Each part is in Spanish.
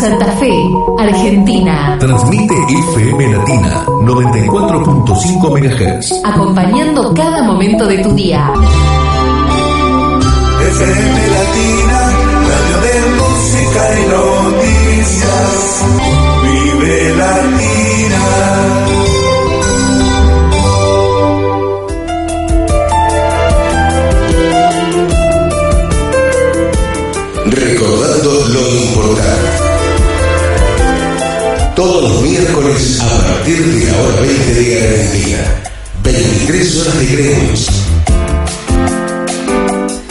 Santa Fe, Argentina. Transmite FM Latina 94.5 MHz. Acompañando cada momento de tu día. FM Latina, a partir de la hora 20 de Argentina. 23 horas de Greenwich.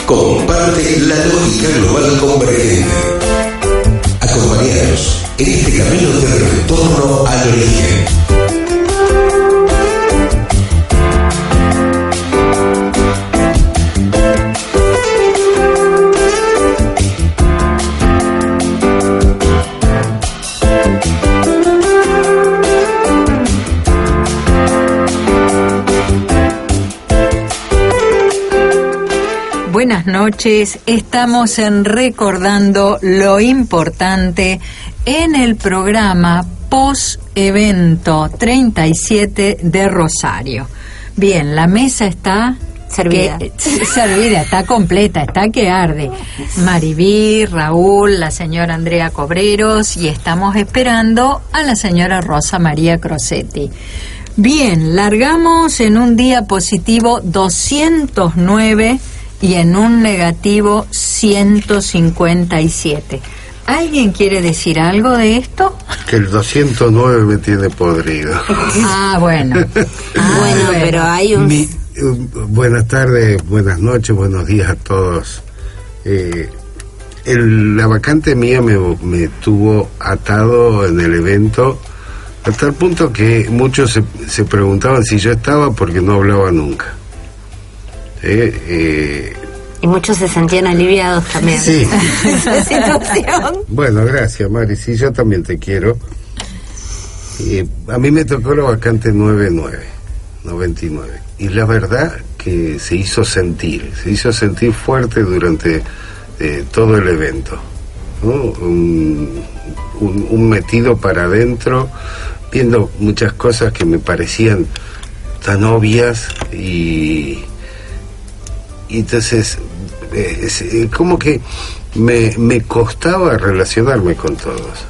Comparte la lógica global convergente. Acompañados en este camino de retorno al origen. Noches, estamos en recordando lo importante en el programa post evento 37 de Rosario. Bien, la mesa está Servida. que- servida, está completa, está que arde. Maribí, Raúl, la señora Andrea Cobreros y estamos esperando a la señora Rosa María Crosetti. Bien, largamos en un día positivo 209 y en un negativo 157. ¿Alguien quiere decir algo de esto? Que el 209 me tiene podrido. Ah, bueno. Ah, bueno, pero hay un... Mi- eh, buenas tardes, buenas noches, buenos días a todos. Eh, el- la vacante mía me, me tuvo atado en el evento a tal punto que muchos se, se preguntaban si yo estaba porque no hablaba nunca. Eh, eh, Y muchos se sentían aliviados también. Sí. Esa situación. Bueno, gracias, Mari. Sí, yo también te quiero. Eh, a mí me tocó la vacante 99, 99. Y la verdad que se hizo sentir, se hizo sentir fuerte durante eh, todo el evento. ¿no? Un, un- un metido para adentro, viendo muchas cosas que me parecían tan obvias y, y entonces, eh, es, eh, como que me, me costaba relacionarme con todos.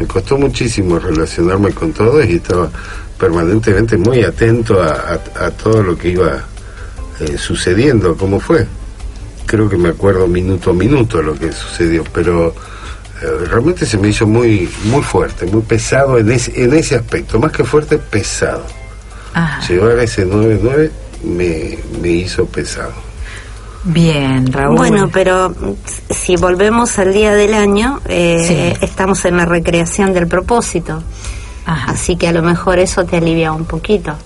Me costó muchísimo relacionarme con todos y estaba permanentemente muy atento a, a- a todo lo que iba eh, sucediendo, como fue. Creo que me acuerdo minuto a minuto lo que sucedió, pero eh, realmente se me hizo muy muy fuerte, muy pesado en ese, en ese aspecto, más que fuerte, pesado. Ajá. Llevar ese 9-9 me, me hizo pesado. Bien, Raúl. Bueno, pero si volvemos al día del año, eh, estamos en la recreación del propósito. Ajá. Así que a lo mejor eso te alivia un poquito.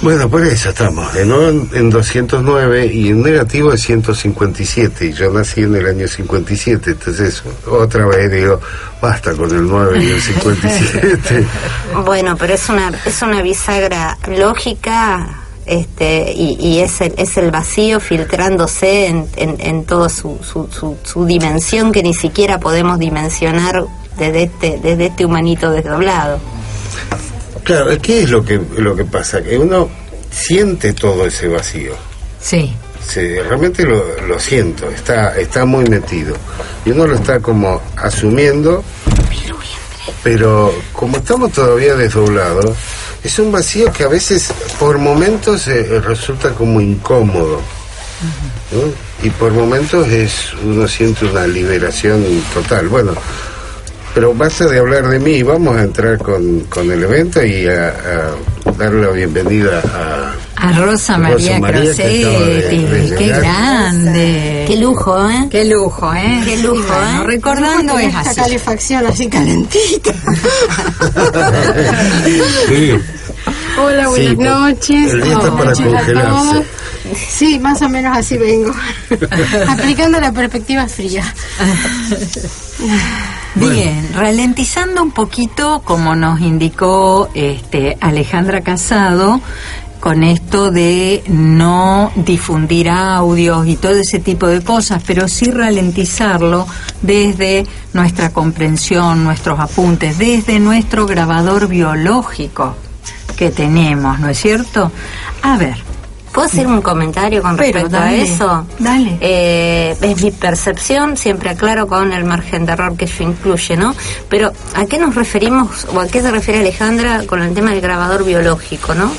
Bueno, por eso estamos. En, en, en 209 y en negativo es 157. Y yo nací en el año 57. Entonces, otra vez digo, basta con el 9 y el 57. Bueno, pero es una es una bisagra lógica este y, y es el es el vacío filtrándose en, en, en toda su, su, su, su dimensión que ni siquiera podemos dimensionar desde este desde este humanito desdoblado. claro, ¿qué es lo que, lo que pasa? Que uno siente todo ese vacío. Sí. Se, realmente lo, lo siento, está, está muy metido. Y uno lo está como asumiendo, pero como estamos todavía desdoblados, es un vacío que a veces por momentos eh, resulta como incómodo. ¿no? Y por momentos es uno siente una liberación total. Bueno, pero basta de hablar de mí, vamos a entrar con, con el evento y a, a dar la bienvenida a, A Rosa María, María que acaba de- Crosetti, de qué grande. Qué lujo, ¿eh? Qué lujo, ¿eh? Qué lujo, bueno, ¿eh? Recordando es esta así. calefacción así calentita. Sí. Hola, buenas Sí, noches. el día está Buenas para noches a congelarse. Sí, más o menos así vengo. Aplicando la perspectiva fría. Bien, ralentizando un poquito, como nos indicó este, Alejandra Casado, con esto de no difundir audios y todo ese tipo de cosas, pero sí ralentizarlo desde nuestra comprensión, nuestros apuntes, desde nuestro grabador biológico que tenemos, ¿no es cierto? A ver, ¿Puedo hacer un comentario con Pero respecto dale, a eso? dale. Eh, es mi percepción, siempre aclaro con el margen de error que eso incluye, ¿no? Pero ¿a qué nos referimos o a qué se refiere Alejandra con el tema del grabador biológico, ¿no?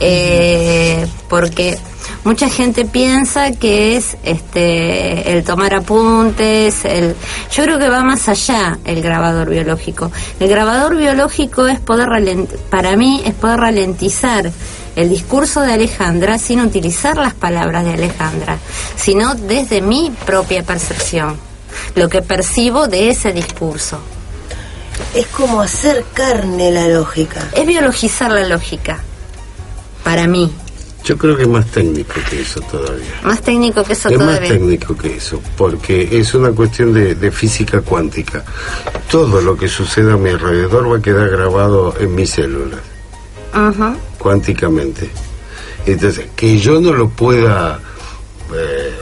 Eh, porque mucha gente piensa que es este el tomar apuntes, el yo creo que va más allá el grabador biológico. El grabador biológico es poder ralent- para mí es poder ralentizar el discurso de Alejandra sin utilizar las palabras de Alejandra, sino desde mi propia percepción, lo que percibo de ese discurso. Es como hacer carne la lógica. Es biologizar la lógica, para mí. Yo creo que es más técnico que eso todavía. Más técnico que eso es más todavía. técnico que eso, porque es una cuestión de, de física cuántica. Todo lo que suceda a mi alrededor va a quedar grabado en mis células, Cuánticamente. Entonces, que yo no lo pueda eh,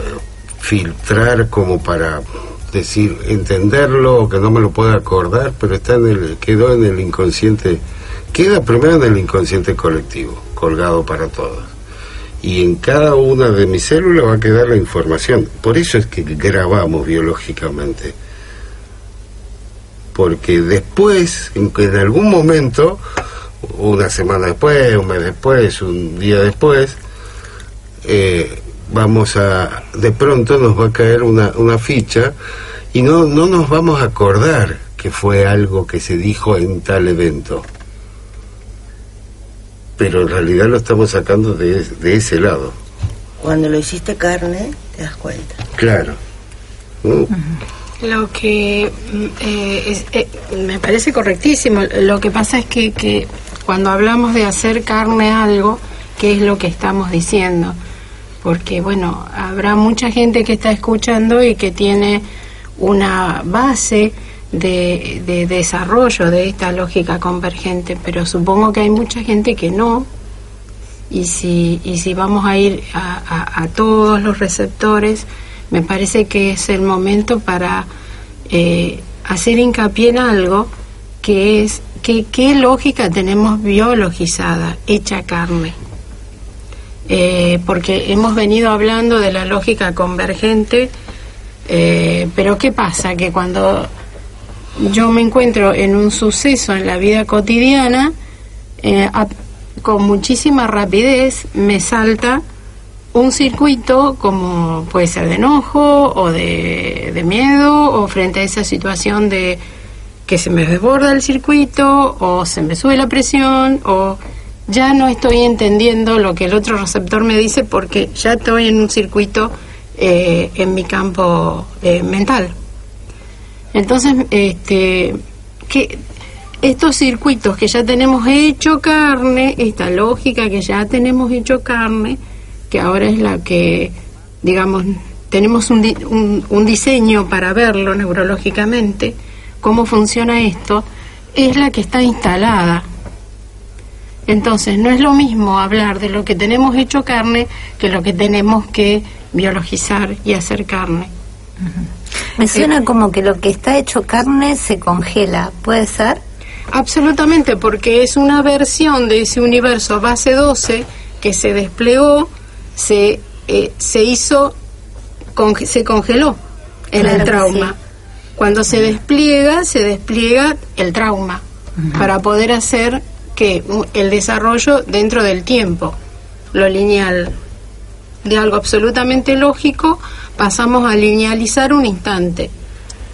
filtrar como para decir, entenderlo, que no me lo pueda acordar, pero está en el, quedó en el inconsciente, queda primero en el inconsciente colectivo, colgado para todos. Y en cada una de mis células va a quedar la información. Por eso es que grabamos biológicamente. Porque después, en, en algún momento, una semana después, un mes después, un día después, eh, vamos a, de pronto nos va a caer una, una ficha y no, no nos vamos a acordar que fue algo que se dijo en tal evento. Pero en realidad lo estamos sacando de, de ese lado. Cuando lo hiciste carne, te das cuenta. Claro. ¿no? Lo que mm, eh, es- eh, me parece correctísimo. Lo que pasa es que, que cuando hablamos de hacer carne algo, ¿qué es lo que estamos diciendo? Porque, bueno, habrá mucha gente que está escuchando y que tiene una base de, de desarrollo de esta lógica convergente, pero supongo que hay mucha gente que no. Y si, y si vamos a ir a, a- todos los receptores, me parece que es el momento para eh, hacer hincapié en algo que es que qué lógica tenemos biologizada, hecha carne. Eh, porque hemos venido hablando de la lógica convergente, eh, pero ¿qué pasa? Que cuando yo me encuentro en un suceso en la vida cotidiana, eh, con muchísima rapidez me salta un circuito como puede ser de enojo o de miedo o frente a esa situación de que se me desborda el circuito o se me sube la presión o ya no estoy entendiendo lo que el otro receptor me dice porque ya estoy en un circuito eh, en mi campo eh, mental. Entonces, este, que estos circuitos que ya tenemos hecho carne, esta lógica que ya tenemos hecho carne, que ahora es la que, digamos, tenemos un, di- un, un diseño para verlo neurológicamente, cómo funciona esto, es la que está instalada. Entonces, no es lo mismo hablar de lo que tenemos hecho carne que lo que tenemos que biologizar y hacer carne. Me suena como que lo que está hecho carne se congela, ¿puede ser? Absolutamente, porque es una versión de ese universo base 12 que se desplegó, se, eh, se hizo, conge- se congeló en Claro el trauma. Cuando se despliega, se despliega el trauma para poder hacer que el desarrollo dentro del tiempo, lo lineal. De algo absolutamente lógico pasamos a linealizar un instante.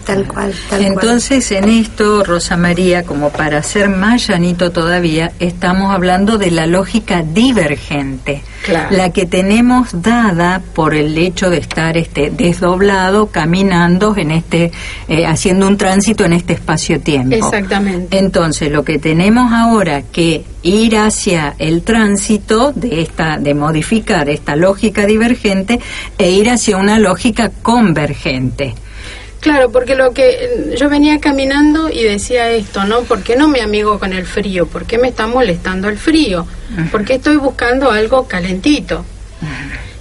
Tal cual, tal Entonces, en esto, Rosa María, como para ser más llanito todavía, estamos hablando de la lógica divergente, Claro. la que tenemos dada por el hecho de estar este desdoblado, caminando en este, eh, haciendo un tránsito en este espacio-tiempo. Exactamente. Entonces, lo que tenemos ahora que ir hacia el tránsito de esta, de modificar esta lógica divergente e ir hacia una lógica convergente. Claro, porque lo que yo venía caminando y decía esto, ¿no? ¿Por qué no me amigo con el frío? ¿Por qué me está molestando el frío? ¿Por qué estoy buscando algo calentito?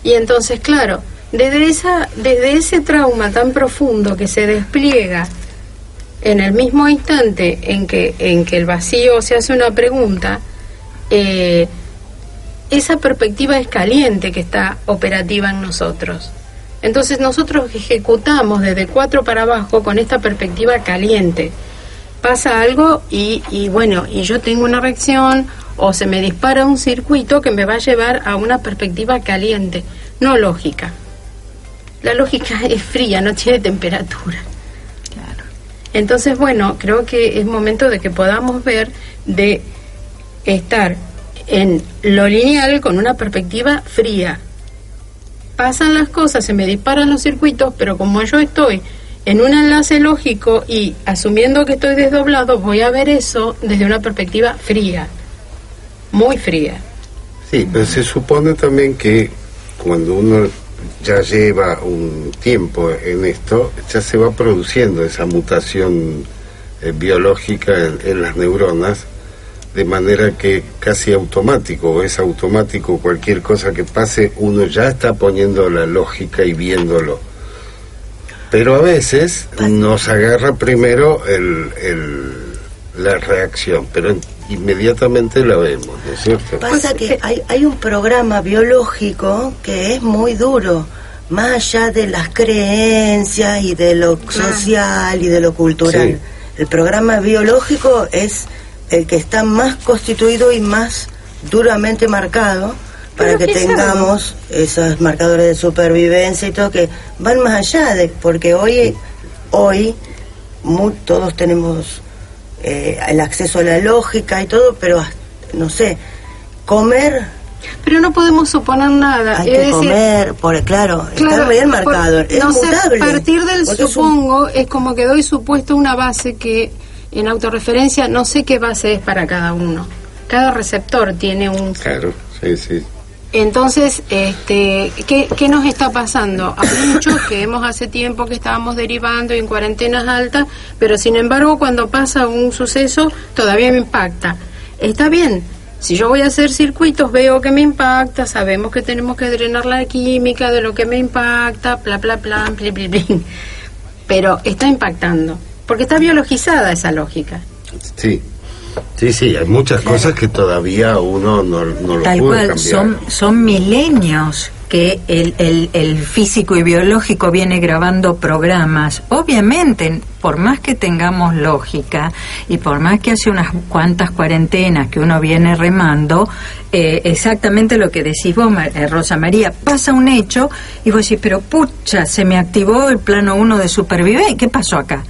Y entonces, claro, desde esa desde ese trauma tan profundo que se despliega en el mismo instante en que en que el vacío se hace una pregunta, eh, esa perspectiva es caliente que está operativa en nosotros. Entonces nosotros ejecutamos desde cuatro para abajo con esta perspectiva caliente. Pasa algo y, y bueno, y yo tengo una reacción o se me dispara un circuito que me va a llevar a una perspectiva caliente, no lógica. La lógica es fría, no tiene temperatura. Entonces, bueno, creo que es momento de que podamos ver de estar en lo lineal con una perspectiva fría. Pasan las cosas, se me disparan los circuitos, pero como yo estoy en un enlace lógico y asumiendo que estoy desdoblado, voy a ver eso desde una perspectiva fría, muy fría. Sí, pero se supone también que cuando uno ya lleva un tiempo en esto, ya se va produciendo esa mutación eh, biológica en, en las neuronas, de manera que casi automático, o es automático cualquier cosa que pase, uno ya está poniendo la lógica y viéndolo. Pero a veces nos agarra primero el, el- la reacción, pero inmediatamente la vemos, ¿no es cierto? Pasa que hay, hay un programa biológico que es muy duro, más allá de las creencias y de lo social y de lo cultural. Sí. El programa biológico es el que está más constituido y más duramente marcado para que tengamos esos marcadores de supervivencia y todo que van más allá de porque hoy hoy todos tenemos eh, el acceso a la lógica y todo pero no sé comer Pero no podemos suponer nada. hay es que decir, comer por claro, está Claro, bien por- marcado es no sé, mutable a partir del porque es un- supongo es como que doy supuesto una base que en autorreferencia no sé qué base es para cada uno. Cada receptor tiene un Claro, sí, sí. entonces, este, ¿qué, qué nos está pasando? Hay muchos que hemos hace tiempo que estábamos derivando y en cuarentenas altas, pero sin embargo cuando pasa un suceso todavía me impacta. Está bien, si yo voy a hacer circuitos veo que me impacta, sabemos que tenemos que drenar la química de lo que me impacta, bla, bla, bla, bli, bli, bli. pero está impactando, porque está biologizada esa lógica. Sí, sí, sí, hay muchas cosas que todavía uno no, no lo puede cual, cambiar. son, son milenios que el, el, el físico y biológico viene grabando programas. Obviamente, por más que tengamos lógica y por más que hace unas cuantas cuarentenas que uno viene remando, eh, exactamente lo que decís vos, eh, Rosa María, pasa un hecho y vos decís, pero pucha, se me activó el plano 1 de supervivencia, ¿qué pasó acá?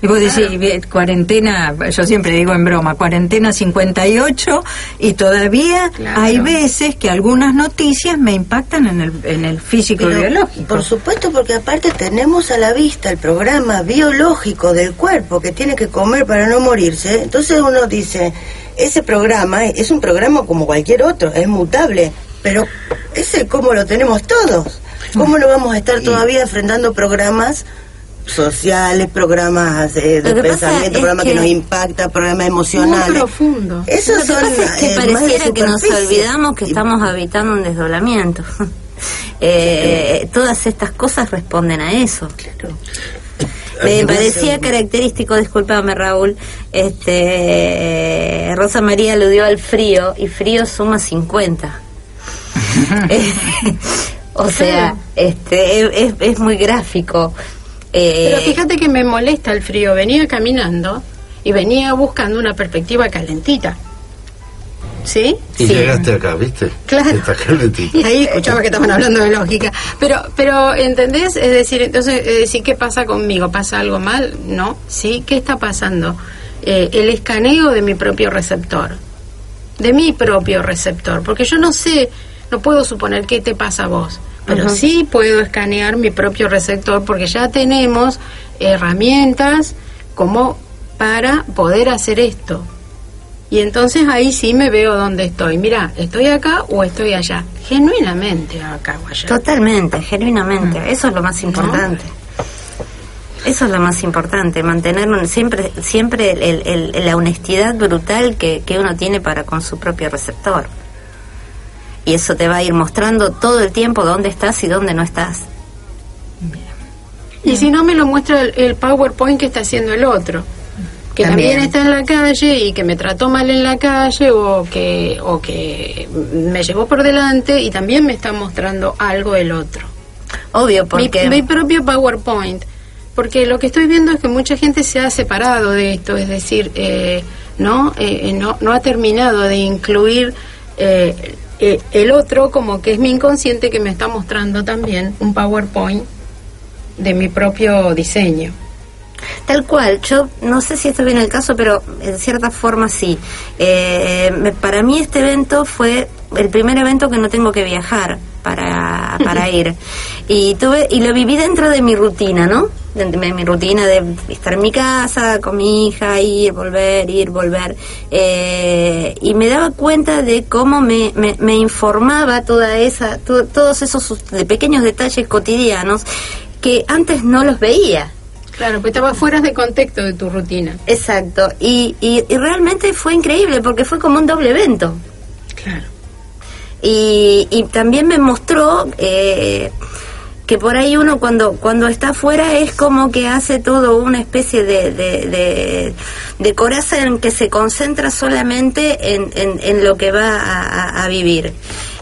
Y vos decís, cuarentena, yo siempre digo en broma, cuarentena 58 y todavía Claro. hay veces que algunas noticias me impactan en el, en el físico y Pero, biológico. Por supuesto, porque aparte tenemos a la vista el programa biológico del cuerpo que tiene que comer para no morirse. Entonces uno dice, ese programa es un programa como cualquier otro, es mutable, pero ese como lo tenemos todos. ¿Cómo no vamos a estar todavía enfrentando programas sociales, programas eh, de pensamiento, programas que, que- nos impacta, programas emocionales? Muy profundo. Esos Lo que son pasa es que eh, pareciera que nos olvidamos que Y- estamos habitando un desdoblamiento. Eh, todas estas cosas responden a eso. Me parecía característico, discúlpame Raúl, este Rosa María aludió al frío y frío suma 50. Eh, o sea, este es, es- es muy gráfico. Eh, Pero fíjate que me molesta el frío. Venía caminando y venía buscando una perspectiva calentita. ¿Sí? Y Sí. llegaste acá, ¿viste? Claro. Está calentito. Y ahí escuchaba que estaban hablando de lógica. Pero, pero ¿entendés? Es decir, entonces, es decir, ¿qué pasa conmigo? ¿Pasa algo mal? No. ¿Sí? ¿Qué está pasando? Eh, el escaneo de mi propio receptor. De mi propio receptor. Porque yo no sé, no puedo suponer qué te pasa a vos. Pero sí puedo escanear mi propio receptor porque ya tenemos herramientas como para poder hacer esto. Y entonces ahí sí me veo dónde estoy. Mira, ¿estoy acá o estoy allá? Genuinamente acá o allá. Totalmente, genuinamente. Eso es lo más importante. Eso es lo más importante, mantener un- siempre, siempre el- el- el- la honestidad brutal que, que uno tiene para con su propio receptor. Y eso te va a ir mostrando todo el tiempo dónde estás y dónde no estás. Y si no me lo muestra el, el PowerPoint que está haciendo el otro, que también. También. está en la calle y que me trató mal en la calle o que o que me llevó por delante y también me está mostrando algo el otro. Obvio, Mi, porque... mi propio PowerPoint. Porque lo que estoy viendo es que mucha gente se ha separado de esto, es decir, eh, no, Eh, no, no ha terminado de incluir eh, eh, el otro como que es mi inconsciente que me está mostrando también un PowerPoint de mi propio diseño. Tal cual, yo no sé si esto viene el caso, pero en cierta forma sí. Eh, me- para mí este evento fue el primer evento que no tengo que viajar para, para ir. Y tuve y lo viví dentro de mi rutina, ¿no? De mi rutina de estar en mi casa con mi hija, ir, volver, ir, volver. Eh, y me daba cuenta de cómo me, me, me informaba toda esa, to- todos esos de pequeños detalles cotidianos que antes no los veía. Claro, pues estaba fuera de contexto de tu rutina. Exacto, y, y, y realmente fue increíble porque fue como un doble evento. Claro. Y, y también me mostró eh, que por ahí uno cuando cuando está afuera es como que hace todo una especie de, de, en que se concentra solamente en, en, lo que va a vivir.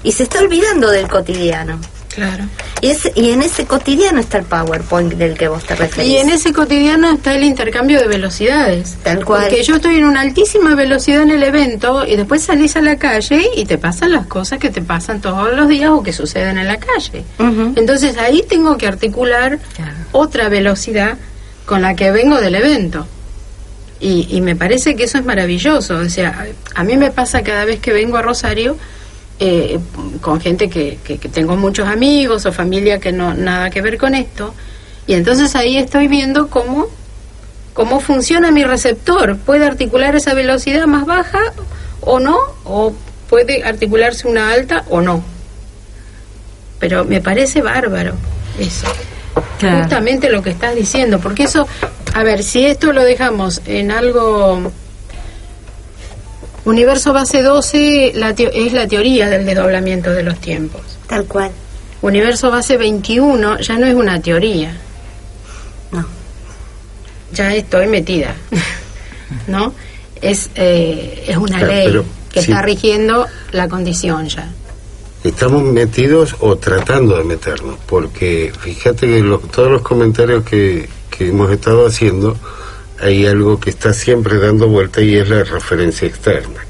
Y se está olvidando del cotidiano. Claro. Y, es, y en ese cotidiano está el PowerPoint del que vos te referís. Y en ese cotidiano está el intercambio de velocidades. Tal cual. Porque yo estoy en una altísima velocidad en el evento y después salís a la calle y te pasan las cosas que te pasan todos los días o que suceden en la calle. Entonces ahí tengo que articular otra velocidad con la que vengo del evento. Y, y me parece que eso es maravilloso. O sea, a mí me pasa cada vez que vengo a Rosario eh, con gente que, que, que tengo muchos amigos o familia que no nada que ver con esto. Y entonces ahí estoy viendo cómo, cómo funciona mi receptor. ¿Puede articular esa velocidad más baja o no? ¿O puede articularse una alta o no? Pero me parece bárbaro eso. Claro. Justamente lo que estás diciendo, porque eso, a ver, si esto lo dejamos en algo... Universo base 12 la es la teoría del desdoblamiento de los tiempos. Tal cual. Universo base 21 ya no es una teoría. No. Ya estoy metida. ¿No? Es, eh, es una Claro, ley que sí. está rigiendo la condición ya. Estamos metidos o tratando de meternos, porque fíjate que lo- todos los comentarios que, que hemos estado haciendo, hay algo que está siempre dando vuelta y es la referencia externa.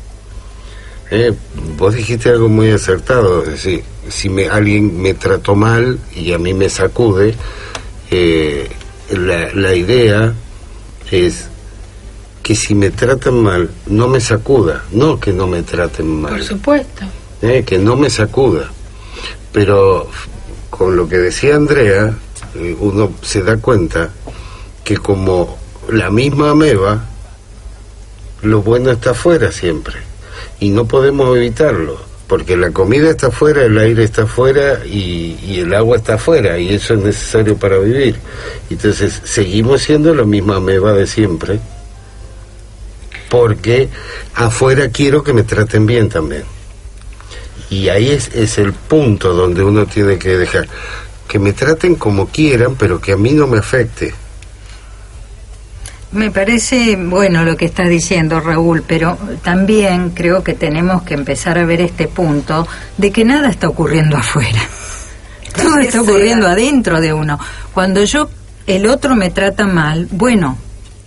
Eh, vos dijiste algo muy acertado, es decir, si me, alguien me trató mal y a mí me sacude, eh, la, la idea es que si me tratan mal, no me sacuda, no que no me traten mal Por supuesto. eh, que no me sacuda. Pero con lo que decía Andrea, uno se da cuenta que como la misma ameba, lo bueno está afuera siempre. Y no podemos evitarlo, porque la comida está afuera, el aire está afuera y, el agua está afuera, y eso es necesario para vivir. Entonces, seguimos siendo la misma ameba de siempre, porque afuera quiero que me traten bien también. Y ahí es, es el punto donde uno tiene que dejar que me traten como quieran, pero que a mí no me afecte. Me parece bueno lo que estás diciendo, Raúl, pero también creo que tenemos que empezar a ver este punto de que nada está ocurriendo afuera. Todo está ocurriendo adentro de uno. Cuando yo, el otro me trata mal, bueno,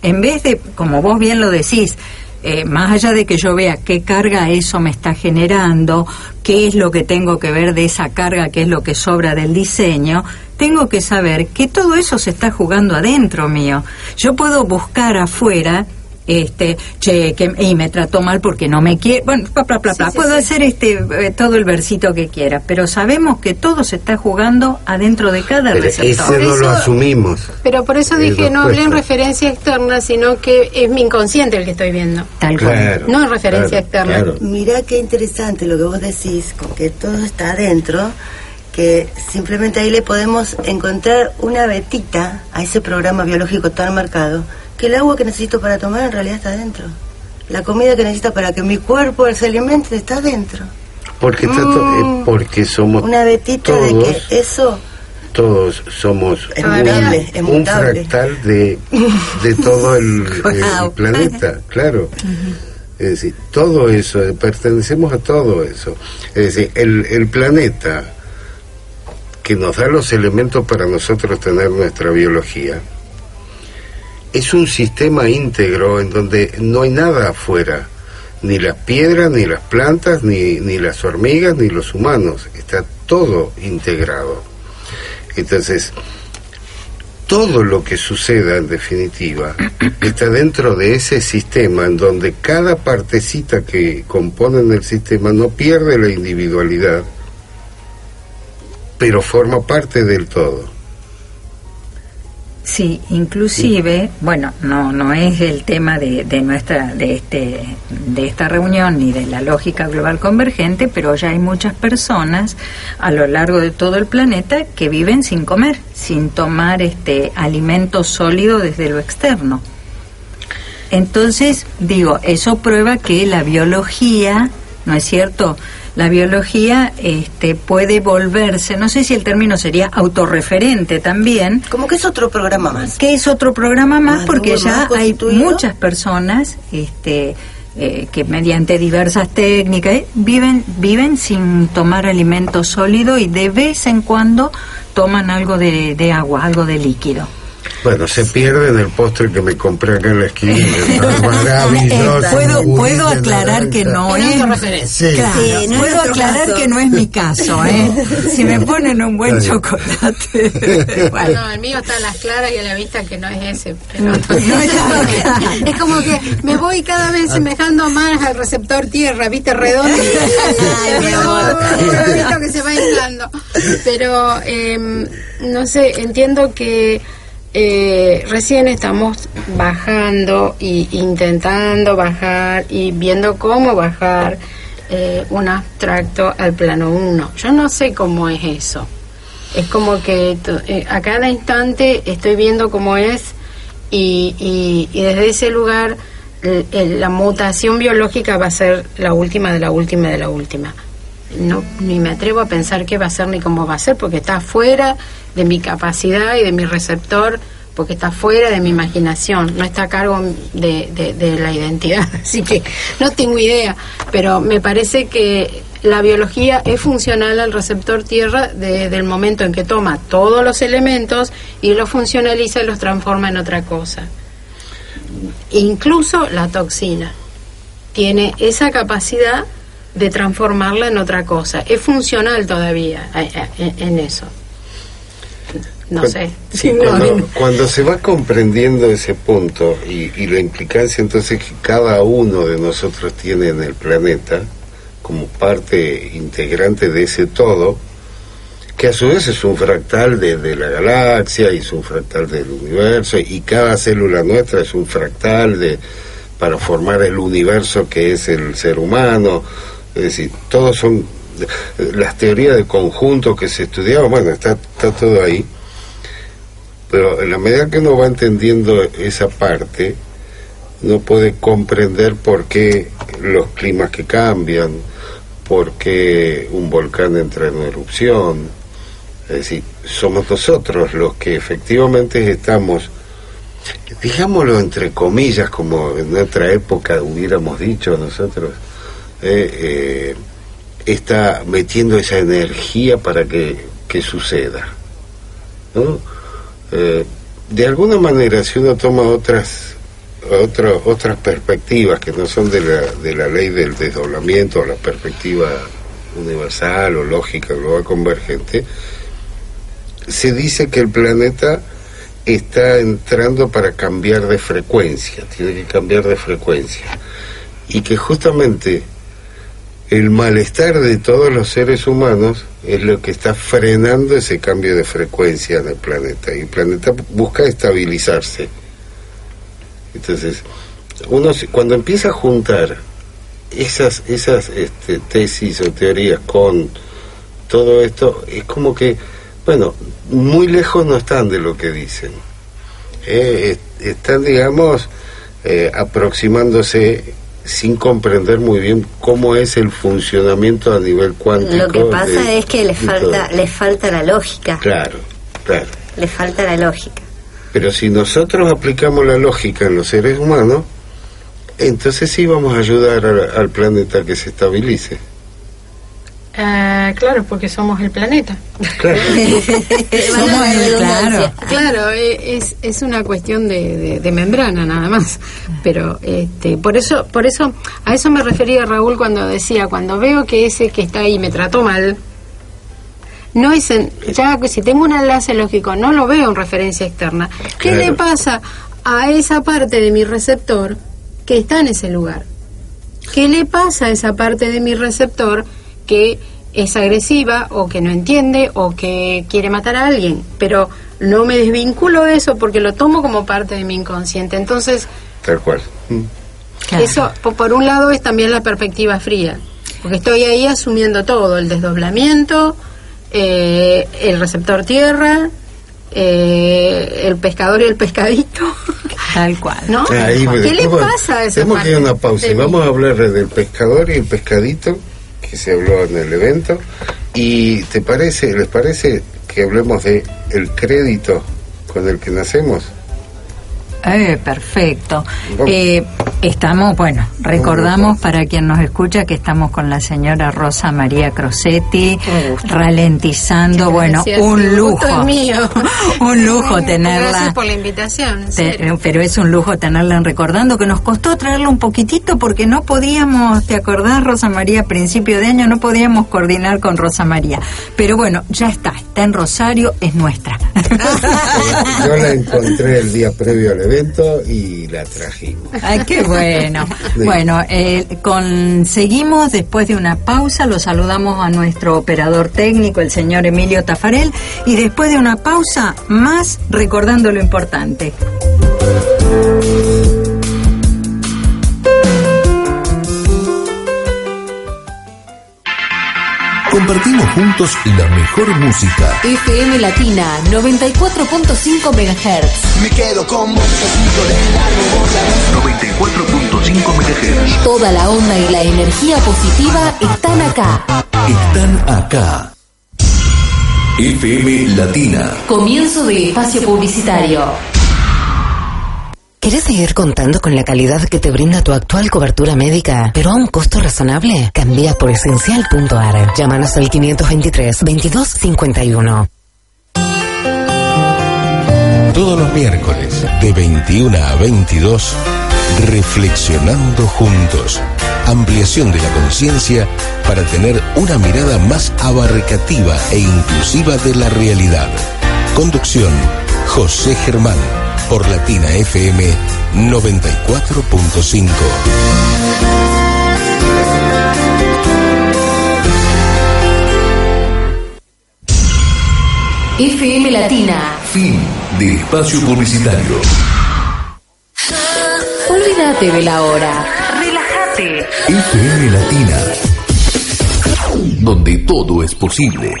en vez de, como vos bien lo decís, eh, más allá de que yo vea qué carga eso me está generando, qué es lo que tengo que ver de esa carga, qué es lo que sobra del diseño, tengo que saber que todo eso se está jugando adentro mío. Yo puedo buscar afuera este che que y me trató mal porque no me quiere bueno bla bla bla, bla. puedo hacer este eh, todo el versito que quiera pero sabemos que todo se está jugando adentro de cada Pero receptor ese no lo asumimos. Pero por eso dije, no hablé en referencia externa, sino que es mi inconsciente el que estoy viendo. tal cual Claro, No en referencia externa. claro. Mirá qué interesante lo que vos decís, con que todo está adentro, que simplemente ahí le podemos encontrar una vetita a ese programa biológico tan marcado, que el agua que necesito para tomar en realidad está adentro. La comida que necesita para que mi cuerpo se alimente está adentro. Porque, to- Mm. eh, porque somos Una vetita todos, de que eso todos somos es mutable, un fractal de, de todo el, planeta, claro. Es decir, todo eso, eh, pertenecemos a todo eso. Es decir, el, el planeta que nos da los elementos para nosotros tener nuestra biología, es un sistema íntegro en donde no hay nada afuera, ni las piedras, ni las plantas, ni, ni las hormigas, ni los humanos, está todo integrado. Entonces, todo lo que suceda en definitiva está dentro de ese sistema en donde cada partecita que componen el sistema no pierde la individualidad, pero forma parte del todo. Sí, inclusive, bueno, no no es el tema de, de nuestra de este de esta reunión ni de la lógica global convergente, pero ya hay muchas personas a lo largo de todo el planeta que viven sin comer, sin tomar este alimento sólido desde lo externo. Entonces, digo, eso prueba que la biología, ¿no es cierto? La biología este, puede volverse, no sé si el término sería autorreferente también, Como que es otro programa más. que es otro programa más Más porque ya más hay muchas personas este, eh, que mediante diversas técnicas eh, viven viven sin tomar alimento sólido y de vez en cuando toman algo de, de agua, algo de líquido. Bueno, se pierde en el postre que me compré acá en la esquina. Es maravilloso. Eh, puedo puedo aclarar que no Es es. Sí. Claro, Sí, no es puedo aclarar caso. que no es mi caso, ¿eh? Si me ponen un buen chocolate. bueno. No, el mío está a las claras y a la vista que no es ese. pero- No está es como que me voy cada vez semejando más al receptor tierra, viste, redondo. Ay, que se va inflando. Pero, em, no sé, entiendo que eh, recién estamos bajando y intentando bajar y viendo cómo bajar eh, un abstracto al plano 1. Yo no sé cómo es eso. Es como que eh, a cada instante estoy viendo cómo es y, y- y desde ese lugar la mutación biológica va a ser la última de la última de la última. No, ni me atrevo a pensar qué va a ser ni cómo va a ser porque está fuera de mi capacidad y de mi receptor, porque está fuera de mi imaginación, no está a cargo de, de- la identidad. Así que no tengo idea, pero me parece que la biología es funcional al receptor tierra desde el momento en que toma todos los elementos y los funcionaliza y los transforma en otra cosa. Incluso la toxina tiene esa capacidad de transformarla en otra cosa. Es funcional todavía eh, eh, en eso. No sé. sí, cuando, no. cuando se va comprendiendo ese punto y, y la implicancia entonces que cada uno de nosotros tiene en el planeta como parte integrante de ese todo, que a su vez es un fractal de, de la galaxia y es un fractal del universo y cada célula nuestra es un fractal de para formar el universo que es el ser humano, es decir, todos son las teorías de conjunto que se estudiaban, bueno, está, está todo ahí, pero en la medida que uno va entendiendo esa parte, no puede comprender por qué los climas que cambian, por qué un volcán entra en erupción. Es decir, somos nosotros los que efectivamente estamos, digámoslo entre comillas, como en otra época hubiéramos dicho nosotros, eh, eh, está metiendo esa energía para que, que suceda. ¿no? Eh, de alguna manera, si uno toma otras otro, otras perspectivas que no son de la, de la ley del desdoblamiento o la perspectiva universal o lógica global convergente, se dice que el planeta está entrando para cambiar de frecuencia, tiene que cambiar de frecuencia. Y que justamente el malestar de todos los seres humanos es lo que está frenando ese cambio de frecuencia en el planeta. Y el planeta busca estabilizarse. Entonces, uno cuando empieza a juntar esas, esas este, tesis o teorías con todo esto, es como que, bueno, muy lejos no están de lo que dicen. Eh, están, digamos, eh, aproximándose sin comprender muy bien cómo es el funcionamiento a nivel cuántico. Lo que pasa es que les falta, les falta la lógica. Claro, claro. Les falta la lógica. Pero si nosotros aplicamos la lógica en los seres humanos, entonces sí vamos a ayudar al, planeta que se estabilice. Ah, claro, porque somos el planeta. Claro, claro. claro e, es, es una cuestión de, membrana nada más. Pero este, por eso, por eso, a eso me refería Raúl cuando decía, cuando veo que ese que está ahí me trató mal, no es en, ya que si tengo un enlace lógico no lo veo en referencia externa. ¿Qué le pasa a esa parte de mi receptor que está en ese lugar? ¿Qué le pasa a esa parte de mi receptor que es agresiva o que no entiende o que quiere matar a alguien? Pero no me desvinculo de eso porque lo tomo como parte de mi inconsciente. Entonces, tal cual. Eso, por un lado, es también la perspectiva fría, porque estoy ahí asumiendo todo, el desdoblamiento, eh, el receptor tierra, eh, el pescador y el pescadito. Tal cual. ¿No? ¿Qué le pasa a esa Tenemos que ir a una pausa y vamos a hablar del pescador y el pescadito que se habló en el evento. ¿Y te parece, les parece que hablemos de el crédito con el que nacemos? Eh, perfecto. Eh, estamos, bueno, recordamos para quien nos escucha que estamos con la señora Rosa María Crosetti, ralentizando, bueno, un lujo. un lujo tenerla. Gracias por la invitación. pero es un lujo tenerla en recordando, que nos costó traerla un poquitito porque no podíamos, ¿te acordás, Rosa María? A principio de año no podíamos coordinar con Rosa María. Pero bueno, ya está, está en Rosario, es nuestra. Yo la encontré el día previo al evento y la trajimos. Ay, qué bueno. Bueno, eh, conseguimos después de una pausa, lo saludamos a nuestro operador técnico, el señor Emilio Tafarel, y después de una pausa, más recordando lo importante. Compartimos juntos la mejor música. FM Latina 94.5 MHz. Me quedo con vos, 94.5 MHz. Toda la onda y la energía positiva están acá. Están acá. FM Latina. Comienzo de espacio publicitario. ¿Quieres seguir contando con la calidad que te brinda tu actual cobertura médica, pero a un costo razonable? Cambia por esencial.ar. Llámanos al 523 2251. Todos los miércoles, de 21 a 22, Reflexionando Juntos. Ampliación de la conciencia para tener una mirada más abarcativa e inclusiva de la realidad. Conducción, José Germán por Latina FM 94.5. FM Latina. Fin de espacio publicitario. Olvídate de la hora. Relájate. FM Latina. Donde todo es posible.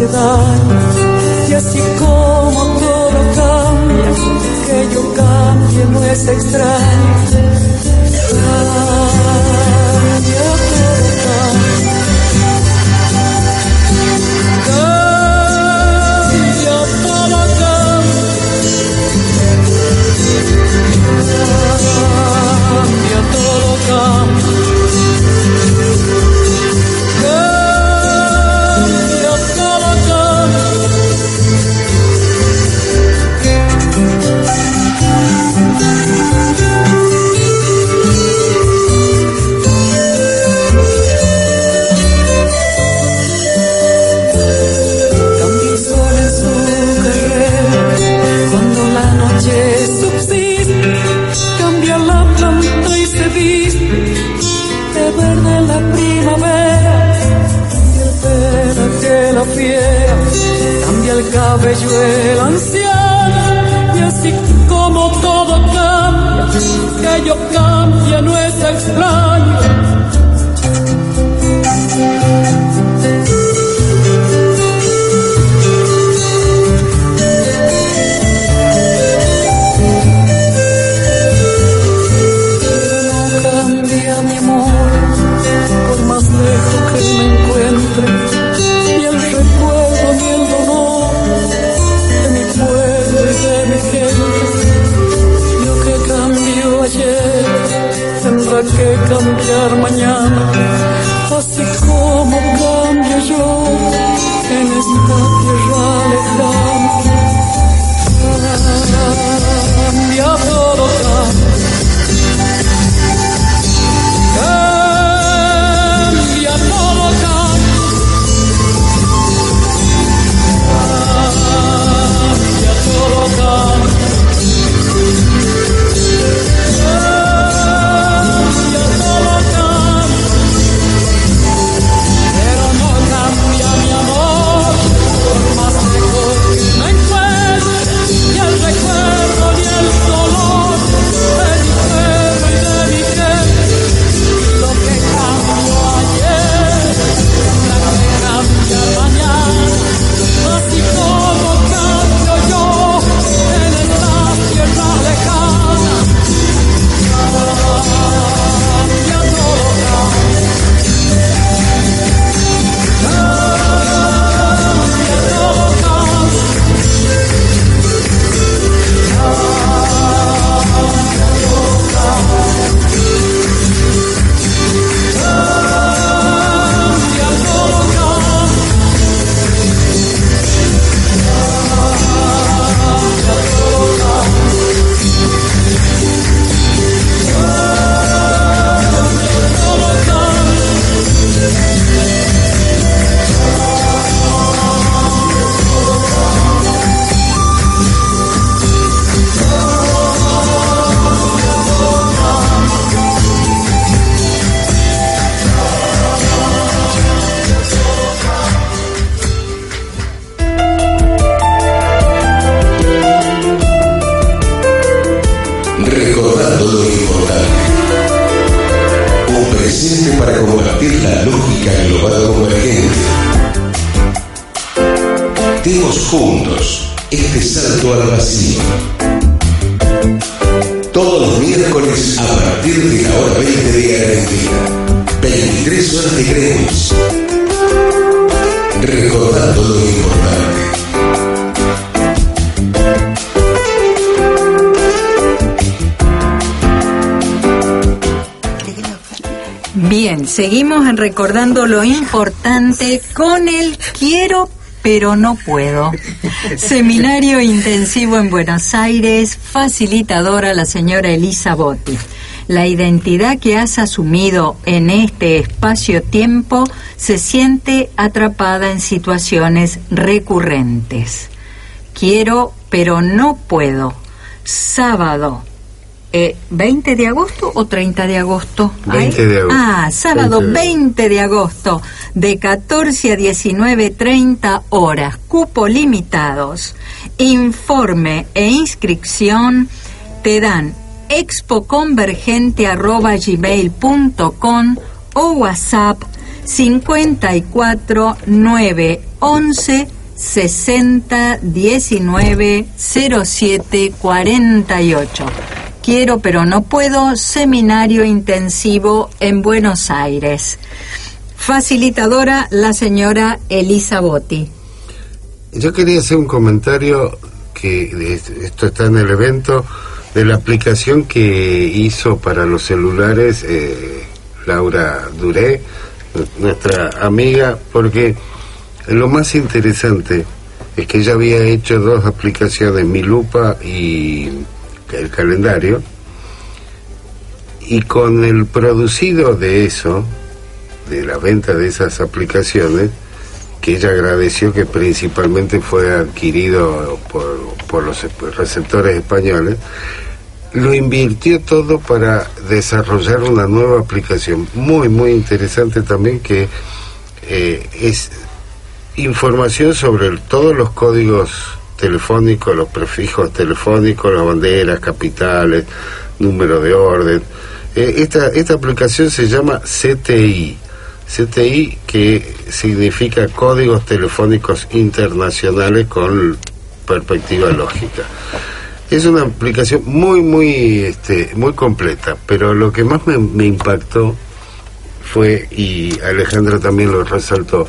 Y así como todo cambia, que yo cambie no es extraño. Partir de la hora 20 de Argentina. 23 horas de Greenwich. Recordando lo importante. Bien, seguimos en recordando lo importante con el quiero pero no puedo. Seminario intensivo en Buenos Aires, facilitadora la señora Elisa Botti. La identidad que has asumido en este espacio-tiempo se siente atrapada en situaciones recurrentes. Quiero, pero no puedo. Sábado, eh, ¿20 de agosto o 30 de agosto? 20 de agosto. Ah, sábado 20 de 20 de agosto, de 14 a 19.30 horas, cupo limitados. Informe e inscripción te dan expoconvergente.gmail.com o WhatsApp 54 9 11 60 19 07 48. Quiero pero no puedo, seminario intensivo en Buenos Aires. Facilitadora la señora Elisa Botti. Yo quería hacer un comentario que esto está en el evento de la aplicación que hizo para los celulares eh, Laura Duré, nuestra amiga, porque lo más interesante es que ella había hecho dos aplicaciones, Mi Lupa y el calendario, y con el producido de eso, de la venta de esas aplicaciones, que ella agradeció que principalmente fue adquirido por, por los receptores españoles, lo invirtió todo para desarrollar una nueva aplicación muy, muy interesante también que eh, es información sobre todos los códigos telefónicos, los prefijos telefónicos, las banderas, capitales, número de orden. Eh, esta, esta aplicación se llama CTI, CTI que significa Códigos Telefónicos Internacionales con perspectiva lógica. Es una aplicación muy, muy, este, muy completa, pero lo que más me, impactó fue, y Alejandra también lo resaltó,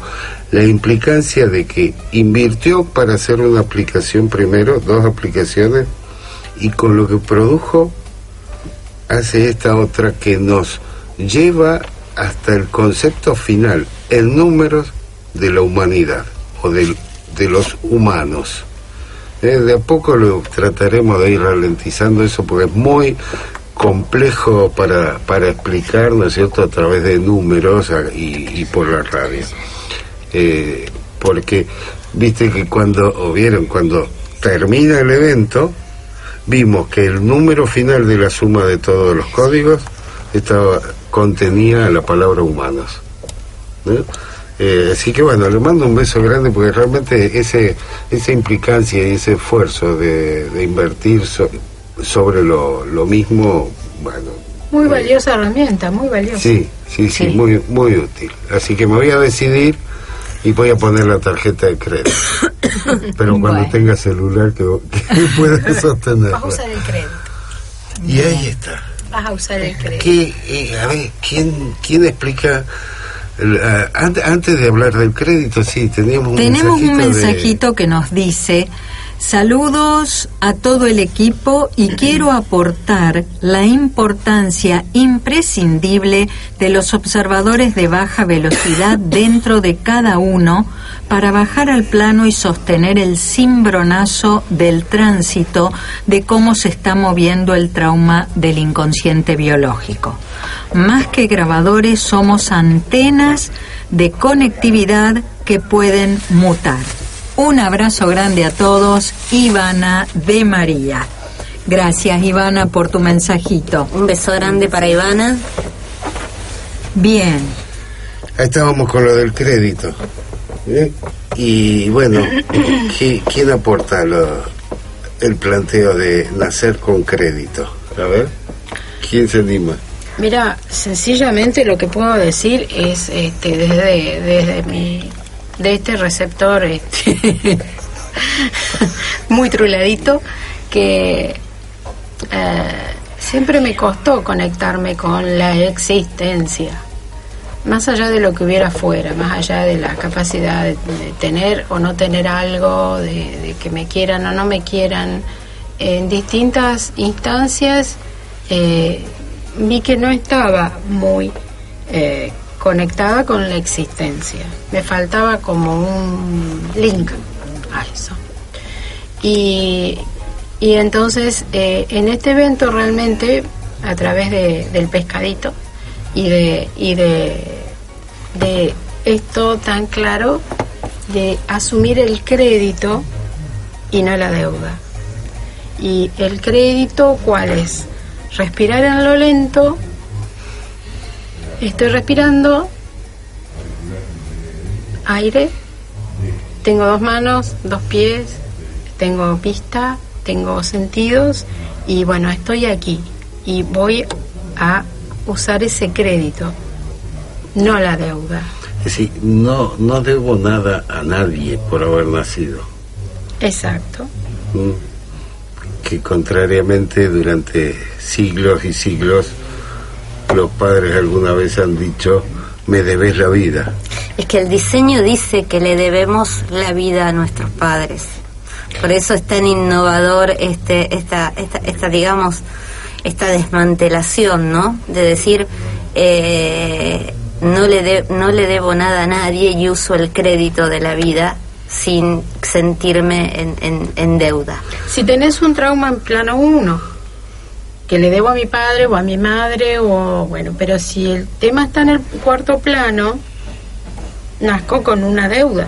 la implicancia de que invirtió para hacer una aplicación primero, dos aplicaciones, y con lo que produjo hace esta otra que nos lleva hasta el concepto final, en números de la humanidad o de, de los humanos. Eh, de a poco lo trataremos de ir ralentizando eso porque es muy complejo para, para explicar, ¿no es cierto?, a través de números y, y por la radio. Eh, porque, viste que cuando, o vieron, cuando termina el evento, vimos que el número final de la suma de todos los códigos estaba contenía la palabra humanos. Eh, así que bueno, le mando un beso grande porque realmente ese esa implicancia y ese esfuerzo de, invertir sobre lo, lo mismo, bueno. Muy valiosa herramienta, muy valiosa. Sí, sí, sí, muy, muy útil. Así que me voy a decidir y voy a poner la tarjeta de crédito. Pero cuando tenga celular que, que pueda sostener. Vas a usar el crédito. Y ahí está. Vas a usar el crédito. ¿Qué, eh, a ver, ¿quién, quién explica? Antes, de hablar del crédito, sí, teníamos un Tenemos un mensajito que nos dice Saludos a todo el equipo y quiero aportar la importancia imprescindible de los observadores de baja velocidad dentro de cada uno para bajar al plano y sostener el cimbronazo del tránsito de cómo se está moviendo el trauma del inconsciente biológico. Más que grabadores somos antenas de conectividad que pueden mutar. Un abrazo grande a todos, Ivana de María. Gracias, Ivana, por tu mensajito. Un beso grande para Ivana. Bien. Ahí estábamos con lo del crédito. ¿eh? Y bueno, ¿quién aporta el planteo de nacer con crédito? A ver, ¿quién se anima? Mira, sencillamente lo que puedo decir es este, desde, desde mi de este receptor este, muy truladito que eh, siempre me costó conectarme con la existencia. Más allá de lo que hubiera fuera, más allá de la capacidad de, tener o no tener algo, de, que me quieran o no me quieran, en distintas instancias eh, vi que no estaba muy eh, conectada con la existencia. Me faltaba como un link a eso. Y, y entonces eh, en este evento realmente, a través de, del pescadito y de, y de, de esto tan claro, de asumir el crédito y no la deuda. Y el crédito, ¿cuál es? Respirar en lo lento Estoy respirando aire. Tengo dos manos, dos pies. tengo pista, tengo sentidos y bueno, estoy aquí y voy a usar ese crédito, no la deuda. Es decir, no, no debo nada a nadie por haber nacido. Exacto. Mm. Que contrariamente durante siglos y siglos los padres alguna vez han dicho, me debes la vida. Es que el diseño dice que le debemos la vida a nuestros padres. Por eso es tan innovador este, esta, esta, esta digamos, esta desmantelación, ¿no? De decir, eh, no, le de- no le debo nada a nadie y uso el crédito de la vida sin sentirme en, en, en deuda. Si tenés un trauma en plano 1, que le debo a mi padre o a mi madre, o bueno, pero si el tema está en el cuarto plano, nazco con una deuda.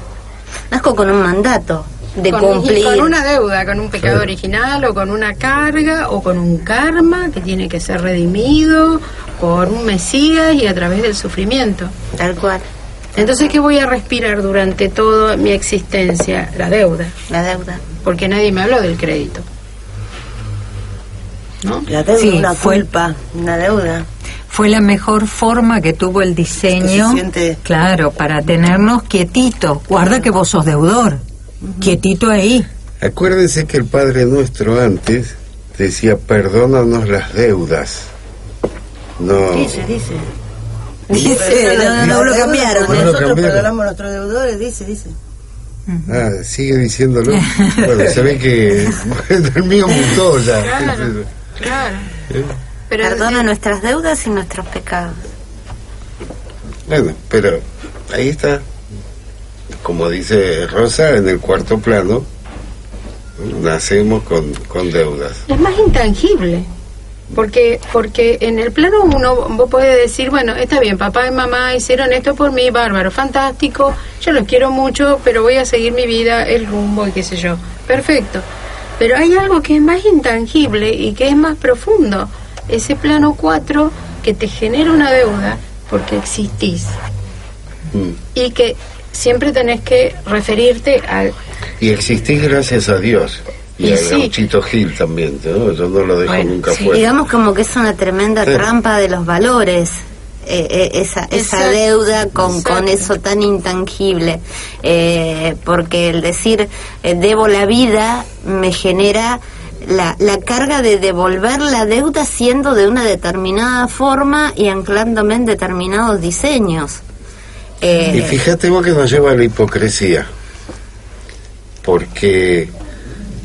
Nazco con un mandato de con, cumplir. con una deuda, con un pecado original o con una carga o con un karma que tiene que ser redimido por un Mesías y a través del sufrimiento. Tal cual. Entonces, ¿qué voy a respirar durante toda mi existencia? La deuda. La deuda. Porque nadie me habló del crédito. ¿No? La deuda, Sí, una fue- culpa, una deuda. Fue la mejor forma que tuvo el diseño, siente- claro, para tenernos quietitos. Guarda que vos sos deudor. Quietito ahí. Acuérdense que el Padre Nuestro antes decía, perdónanos las deudas. No, Dice, dice. Dice, no, no, no, lo cambiaron. No Nosotros cambiaron. perdonamos a nuestros deudores, dice, dice. ah, sigue diciéndolo. Bueno, se ve que el mío mutó ya. Claro. ¿Eh? Pero Perdona nuestras deudas y nuestros pecados. Bueno, pero ahí está, como dice Rosa, en el cuarto plano, nacemos con, con deudas. es más intangible. Porque, porque en el plano uno vos podés decir, bueno, está bien, papá y mamá hicieron esto por mí, bárbaro, fantástico, yo los quiero mucho, pero voy a seguir mi vida, el rumbo y qué sé yo. Perfecto. Pero hay algo que es más intangible y que es más profundo. Ese plano 4 que te genera una deuda porque existís Mm. y que siempre tenés que referirte al Y existís gracias a Dios. Y, Y a sí. Gauchito Gil también, ¿no? Yo no lo dejo Bueno, nunca sí. fuera. Digamos como que es una tremenda Sí. trampa de los valores. Eh, eh, esa, esa deuda con, Exacto. con eso tan intangible Eh, porque el decir eh, debo la vida me genera la, la carga de devolver la deuda siendo de una determinada forma y anclándome en determinados diseños Eh, Y fíjate vos que nos lleva a la hipocresía. Porque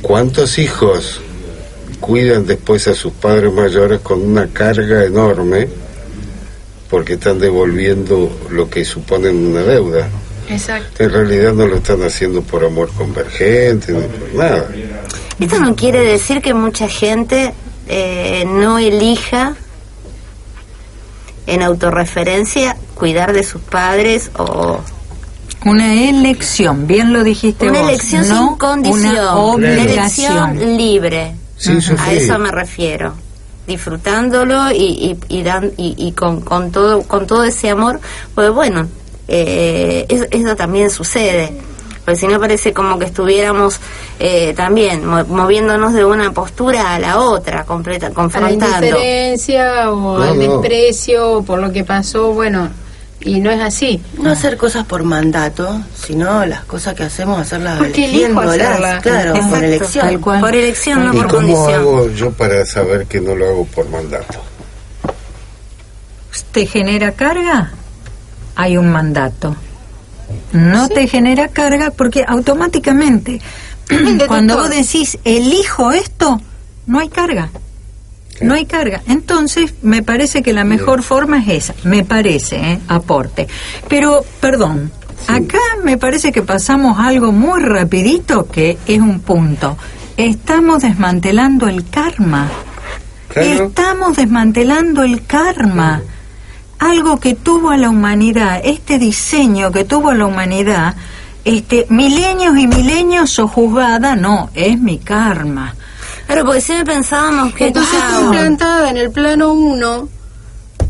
cuántos hijos cuidan después a sus padres mayores con una carga enorme porque están devolviendo lo que suponen una deuda. Exacto. En realidad no lo están haciendo por amor convergente ni por nada. Esto no quiere decir que mucha gente eh, no elija en autorreferencia cuidar de sus padres o Una elección, bien lo dijiste una vos. elección no sin condición, Una elección libre. Sí, A Sofía. eso me refiero. Disfrutándolo y, y, y, dan- y, y con, con todo con todo ese amor, pues bueno, eh, eso, eso también sucede. Porque si no parece como que estuviéramos eh, también mo- moviéndonos de una postura a la otra, completa, a la confrontando. indiferencia o No, al no. desprecio o por lo que pasó, bueno, y no es así. No hacer cosas por mandato, sino las cosas que hacemos, hacerlas Porque elijo hacerlas. claro, Exacto, por elección. tal cual. Por elección, no ¿Y por cómo condición. hago yo para saber que no lo hago por mandato? ¿Te genera carga? Hay un mandato. No te genera carga porque automáticamente, cuando vos decís elijo esto, no hay carga. No hay carga. Entonces, me parece que la mejor forma es esa. Me parece, ¿eh? aporte. Pero, perdón, acá me parece que pasamos algo muy rapidito que es un punto. Estamos desmantelando el karma. Claro. Estamos desmantelando el karma. Algo que tuvo a la humanidad, este diseño que tuvo a la humanidad, este, milenios y milenios sojuzgada, no, es mi karma. Claro, porque siempre pensábamos que Entonces estoy implantada en el plano 1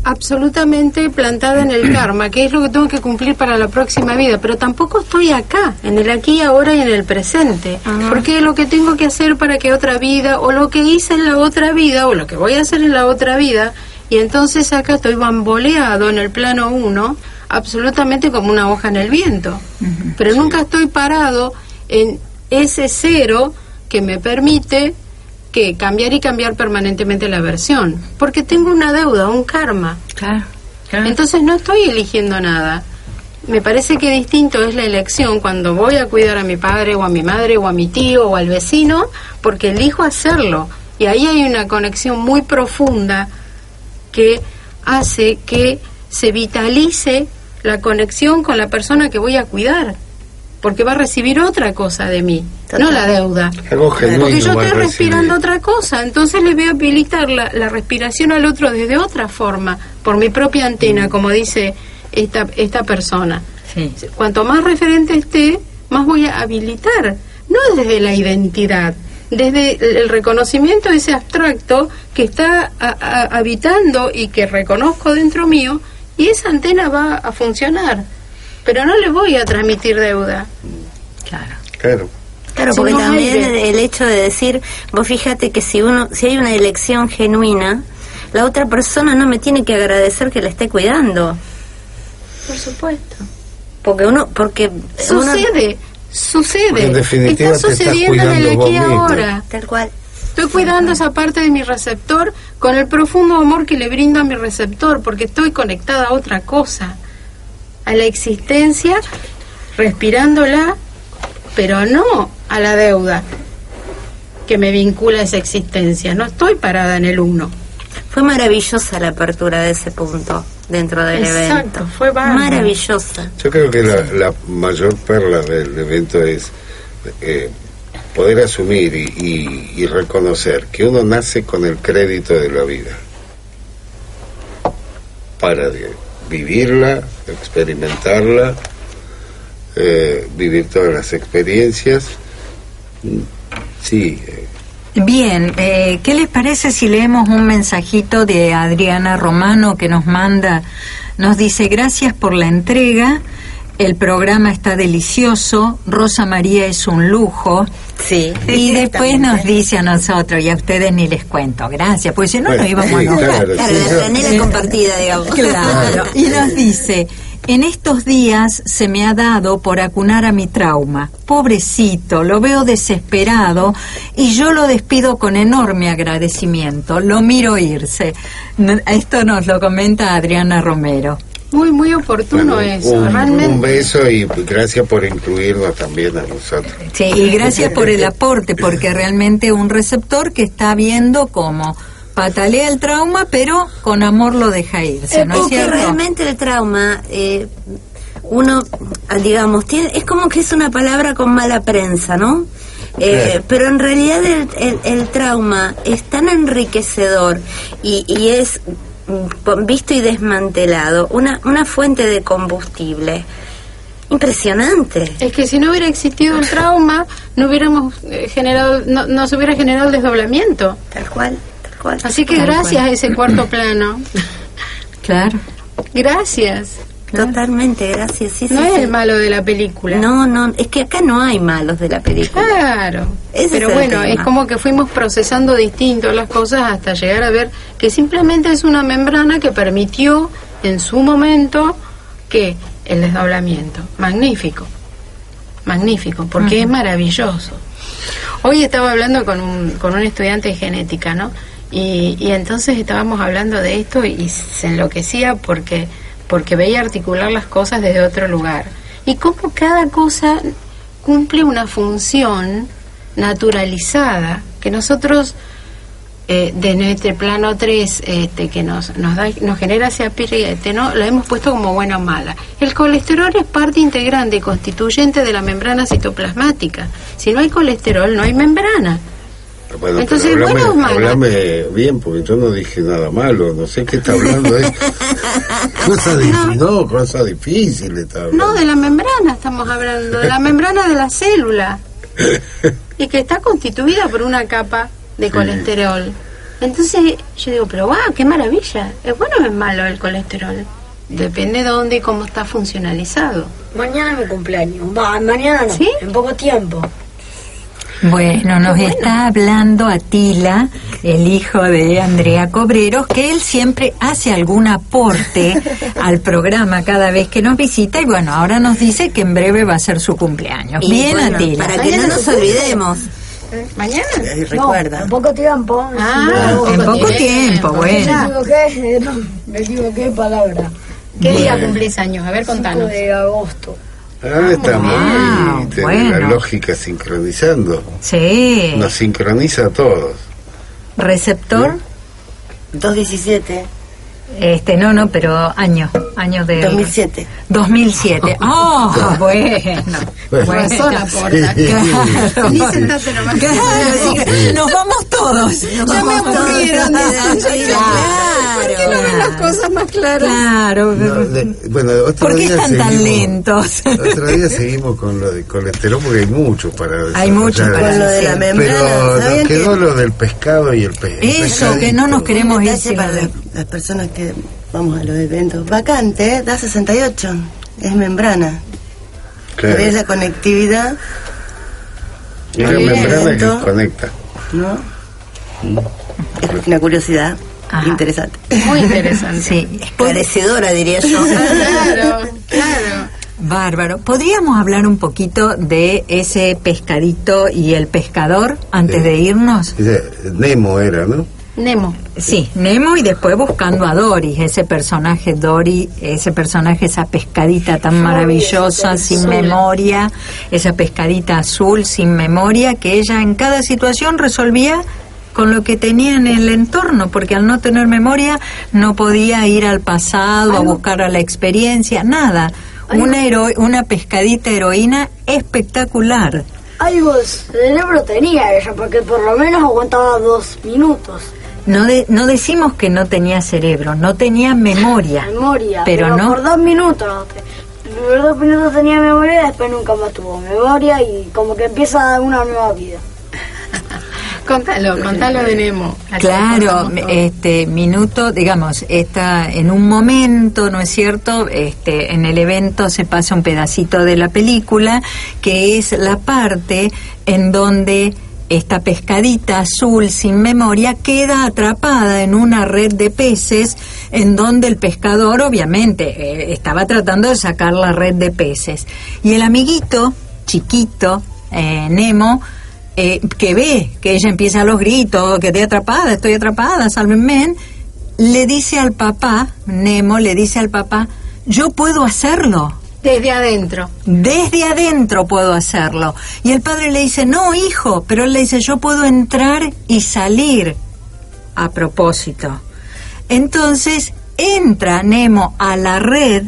absolutamente plantada en el karma, que es lo que tengo que cumplir para la próxima vida, pero tampoco estoy acá, en el aquí, ahora y en el presente, porque lo que tengo que hacer para que otra vida, o lo que hice en la otra vida, o lo que voy a hacer en la otra vida, y entonces acá estoy bamboleado en el plano uno, absolutamente como una hoja en el viento, pero nunca estoy parado en ese cero que me permite que cambiar y cambiar permanentemente la versión, porque tengo una deuda, un karma. Entonces no estoy eligiendo nada. Me parece que distinto es la elección cuando voy a cuidar a mi padre o a mi madre o a mi tío o al vecino, porque elijo hacerlo. Y ahí hay una conexión muy profunda que hace que se vitalice la conexión con la persona que voy a cuidar porque va a recibir otra cosa de mí, no la deuda. porque yo estoy respirando otra cosa, entonces le voy a habilitar la, la, respiración al otro desde otra forma, por mi propia antena, mm. como dice esta, esta persona. Cuanto más referente esté, más voy a habilitar, no desde la identidad, desde el reconocimiento de ese abstracto que está habitando y que reconozco dentro mío, y esa antena va a funcionar pero no le voy a transmitir deuda. Claro. Claro. Claro, porque también el hecho de decir, vos fíjate que si uno, si hay una elección genuina, la otra persona no me tiene que agradecer que le esté cuidando. Por supuesto. Porque uno, porque sucede, sucede. en definitiva está sucediendo en el aquí ahora. Tal cual. Estoy cuidando esa parte de mi receptor con el profundo amor que le brindo a mi receptor, porque estoy conectada a otra cosa a la existencia respirándola, pero no a la deuda que me vincula a esa existencia. No estoy parada en el uno. Fue maravillosa la apertura de ese punto dentro del evento. Fue maravillosa. Yo creo que la, mayor perla del evento es eh, poder asumir y, y reconocer que uno nace con el crédito de la vida. Para Dios vivirla, experimentarla, eh, vivir todas las experiencias. Sí. Eh. Bien, eh, ¿qué les parece si leemos un mensajito de Adriana Romano que nos manda? Nos dice, gracias por la entrega. El programa está delicioso, Rosa María es un lujo. Sí. Y después nos dice a nosotros, y a ustedes ni les cuento, gracias, pues si no nos íbamos a Claro, la compartida, digamos. Claro. Y nos dice, en estos días se me ha dado por acunar a mi trauma. Pobrecito, lo veo desesperado y yo lo despido con enorme agradecimiento. Lo miro irse. Esto nos lo comenta Adriana Romero. Muy, muy oportuno eso, un, realmente. Un beso y gracias por incluirnos también a nosotros. Sí, y gracias por el aporte, porque realmente un receptor que está viendo cómo patalea el trauma, pero con amor lo deja irse, ¿no es cierto? realmente el trauma, eh, uno, digamos, tiene, es como que es una palabra con mala prensa, ¿no? Eh, pero en realidad el, el, trauma es tan enriquecedor y, y es visto y desmantelado, una, una fuente de combustible. Impresionante. Es que si no hubiera existido el trauma, no hubiéramos eh, generado, no, se hubiera generado el desdoblamiento. Tal cual, tal cual. Así que gracias a ese cuarto plano. Claro. Gracias. Totalmente, gracias. Sí, no es el malo de la película. No, no, es que acá no hay malos de la película. Claro. Pero bueno, es como que fuimos procesando distinto las cosas hasta llegar a ver que simplemente es una membrana que permitió en su momento que el desdoblamiento. Magnífico. Magnífico, porque es maravilloso. Hoy estaba hablando con un, con un estudiante de genética, ¿no? Y, y entonces estábamos hablando de esto y se enloquecía porque porque veía articular las cosas desde otro lugar. Y cómo cada cosa cumple una función naturalizada, que nosotros eh, de nuestro plano 3 este, que nos, nos, da, nos genera ese apriete, ¿no? la hemos puesto como buena o mala. El colesterol es parte integrante y constituyente de la membrana citoplasmática. Si no hay colesterol, no hay membrana. Bueno, Entonces, hablame, bien, porque yo no dije nada malo, no sé qué está hablando. cosa difícil, no, cosa difícil está No, de la membrana estamos hablando, de la membrana de la célula. y que está constituida por una capa de colesterol. Entonces yo digo, pero wow, qué maravilla. ¿Es bueno o es malo el colesterol? Depende de dónde y cómo está funcionalizado. Mañana es mi cumpleaños. Va, mañana no. ¿Sí? En poco tiempo. Bueno, nos está hablando Atila, el hijo de Andrea Cobreros, que él siempre hace algún aporte al programa cada vez que nos visita y bueno, ahora nos dice que en breve va a ser su cumpleaños. Y Bien, bueno, Atila. para que no nos olvidemos. ¿Mañana? Y recuerda. No, en poco tiempo. Ah, En poco tiempo, Me bueno. equivoqué, no, me equivoqué de palabra. ¿Qué día cumplís años? A ver, 5 contanos. de agosto. Ah, estamos Ah, ahí, tenés bueno. la lógica sincronizando. Sí. Nos sincroniza a todos. Receptor, 217, este, no, no, pero año, año de... 2007. 2007. ¡Oh, bueno! Bueno. Razón aporta. Claro. Ni sentate nomás. Claro, sí, nos vamos todos. Ya me aburrieron. ¿Por qué no ven las cosas más claras? Claro. No, de- bueno, otro ¿Por qué día están tan seguimos- lentos? Otro día seguimos con lo de colesterol porque hay mucho para Hay mucho para lo de la decir. membrana. Pero ¿sabían nos quedó que- lo del pescado y el pez. Eso, que no nos queremos Un ir detalle sin para las personas que vamos a los eventos. Vacante, da 68. Es membrana. Claro. Es la conectividad, Es la membrana Evento. que conecta. ¿no? Es una curiosidad Ajá. interesante. Muy interesante. Sí, Parecedora, diría yo. Claro, claro. bárbaro. ¿Podríamos hablar un poquito de ese pescadito y el pescador antes de irnos? Dice, Nemo era, ¿no? Nemo. Sí, Nemo y después buscando a Doris, ese personaje Dory, ese personaje, esa pescadita tan maravillosa, sin memoria, esa pescadita azul sin memoria, que ella en cada situación resolvía con lo que tenía en el entorno, porque al no tener memoria no podía ir al pasado a buscar a la experiencia, nada. Una, hero- una pescadita heroína espectacular. Algo de cerebro tenía ella, porque por lo menos aguantaba dos minutos. No, de- no decimos que no tenía cerebro, no tenía memoria. Memoria. Pero no. por dos minutos. Por dos minutos tenía memoria y después nunca más tuvo memoria y como que empieza una nueva vida. Contalo, contalo de Nemo. Claro, este minuto, digamos, está en un momento, ¿no es cierto? Este, en el evento se pasa un pedacito de la película que es la parte en donde esta pescadita azul sin memoria queda atrapada en una red de peces en donde el pescador obviamente eh, estaba tratando de sacar la red de peces. Y el amiguito chiquito eh, Nemo eh, que ve que ella empieza a los gritos, que estoy atrapada, estoy atrapada, sálvenme, le dice al papá, Nemo le dice al papá, yo puedo hacerlo, Desde adentro. desde adentro puedo hacerlo. Y el padre le dice, no, hijo, pero él le dice, yo puedo entrar y salir a propósito. Entonces entra Nemo a la red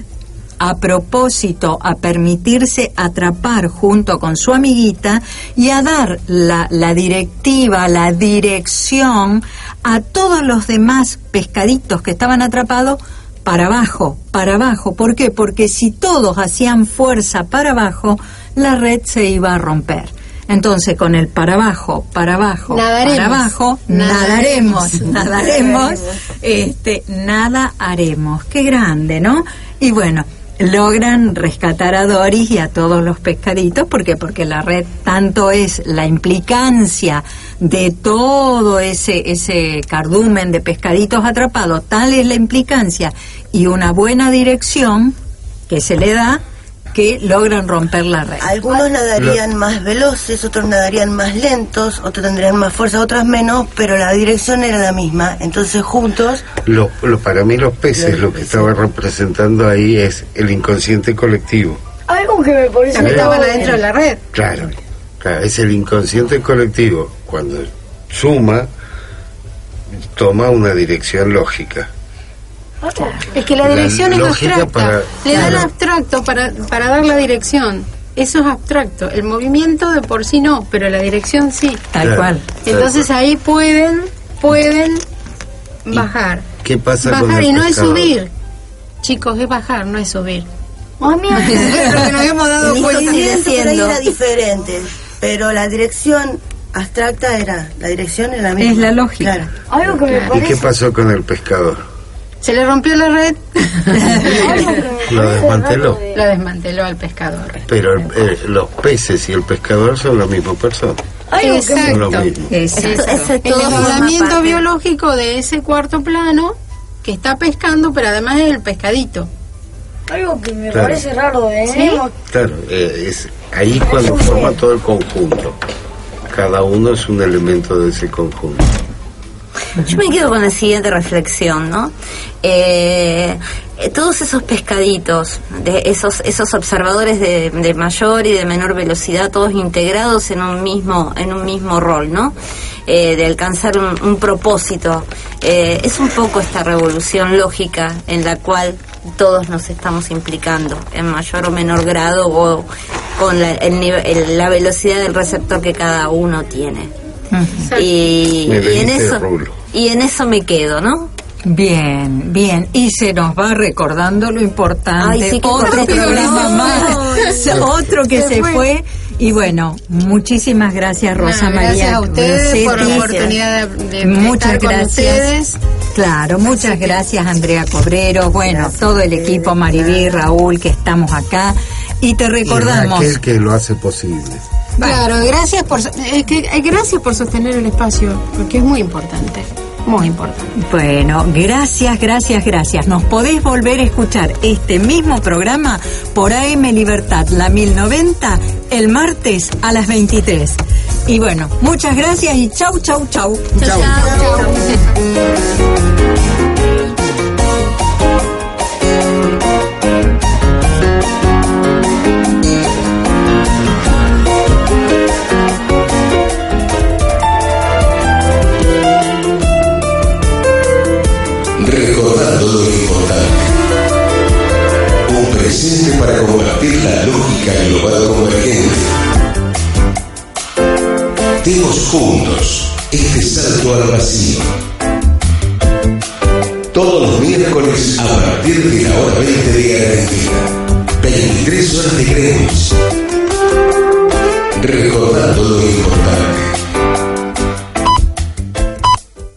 a propósito a permitirse atrapar junto con su amiguita y a dar la, la directiva, la dirección a todos los demás pescaditos que estaban atrapados para abajo, para abajo. ¿Por qué? Porque si todos hacían fuerza para abajo, la red se iba a romper. Entonces, con el para abajo, para abajo, Nadaremos. para abajo, nadaremos, Nadaremos. nadaremos, este, nada haremos. Qué grande, ¿no? Y bueno, logran rescatar a Doris y a todos los pescaditos, porque porque la red tanto es la implicancia de todo ese ese cardumen de pescaditos atrapados, tal es la implicancia y una buena dirección que se le da que logran romper la red. Algunos nadarían más veloces, otros nadarían más lentos, otros tendrían más fuerza, otros menos, pero la dirección era la misma. Entonces juntos, Lo, lo- para mí los peces lo que estaba representando ahí es el inconsciente colectivo. Algo que me parece También estaban adentro de la red. Claro, claro, es el inconsciente colectivo. Cuando suma, toma una dirección lógica. Es que la La dirección es abstracta. para- Le dan claro. abstracto para, para dar la dirección. Eso es abstracto. El movimiento de por sí no, pero la dirección sí. Tal Claro. cual. Entonces ahí pueden, pueden bajar. ¿Qué pasa con Bajar el y no es subir. Chicos, es bajar, no es subir. Mami, Creo que nos hemos dado cuenta. era diferente, pero la dirección abstracta era, la dirección era la misma. Es la lógica. Claro. Algo que me ¿Y qué pasó con el pescador? Se le rompió la red, Lo desmanteló. lo desmanteló al pescador. Pero eh, los peces y el pescador son la misma persona. Exacto. mismo. Exacto. Es El desdoblamiento biológico de ese cuarto plano que está pescando, pero además es el pescadito. algo que me Claro. parece raro de Nemo Claro, eh, es ahí cuando forma todo el conjunto. Cada uno es un elemento de ese conjunto. Yo me quedo con la siguiente reflexión, ¿no? Eh, todos esos pescaditos, de esos esos observadores de, de mayor y de menor velocidad, todos integrados en un mismo en un mismo rol, ¿no? Eh, de alcanzar un, propósito. Eh, es un poco esta revolución lógica en la cual todos nos estamos implicando en mayor o menor grado o con la, el el- la velocidad del receptor que cada uno tiene. Y, en eso y en eso me quedo, ¿no? Bien, bien. Y se nos va recordando lo importante. Ay, sí, otro programa más. otro que Se se, fue. fue. Y bueno, muchísimas gracias Rosa María. gracias a ustedes por la oportunidad de, de Muchas estar con gracias. ustedes. Claro, muchas gracias Andrea Cobrero, bueno, todo el equipo Maribí, Raúl, que estamos acá. Y te Y recordamos, Raquel que lo hace posible. Claro, gracias por es que, eh, gracias por sostener el espacio, porque es muy importante, muy importante. bueno, gracias, gracias, gracias. Nos podés volver a escuchar este mismo programa por AM Libertad, la 1090, el martes a las 23. Y bueno, muchas gracias y chau, chau, chau. Chau. Recordando Demos juntos este salto al vacío. Todos los miércoles a partir de la hora 20 de Argentina. 23 horas de Greenwich. Recordando lo importante.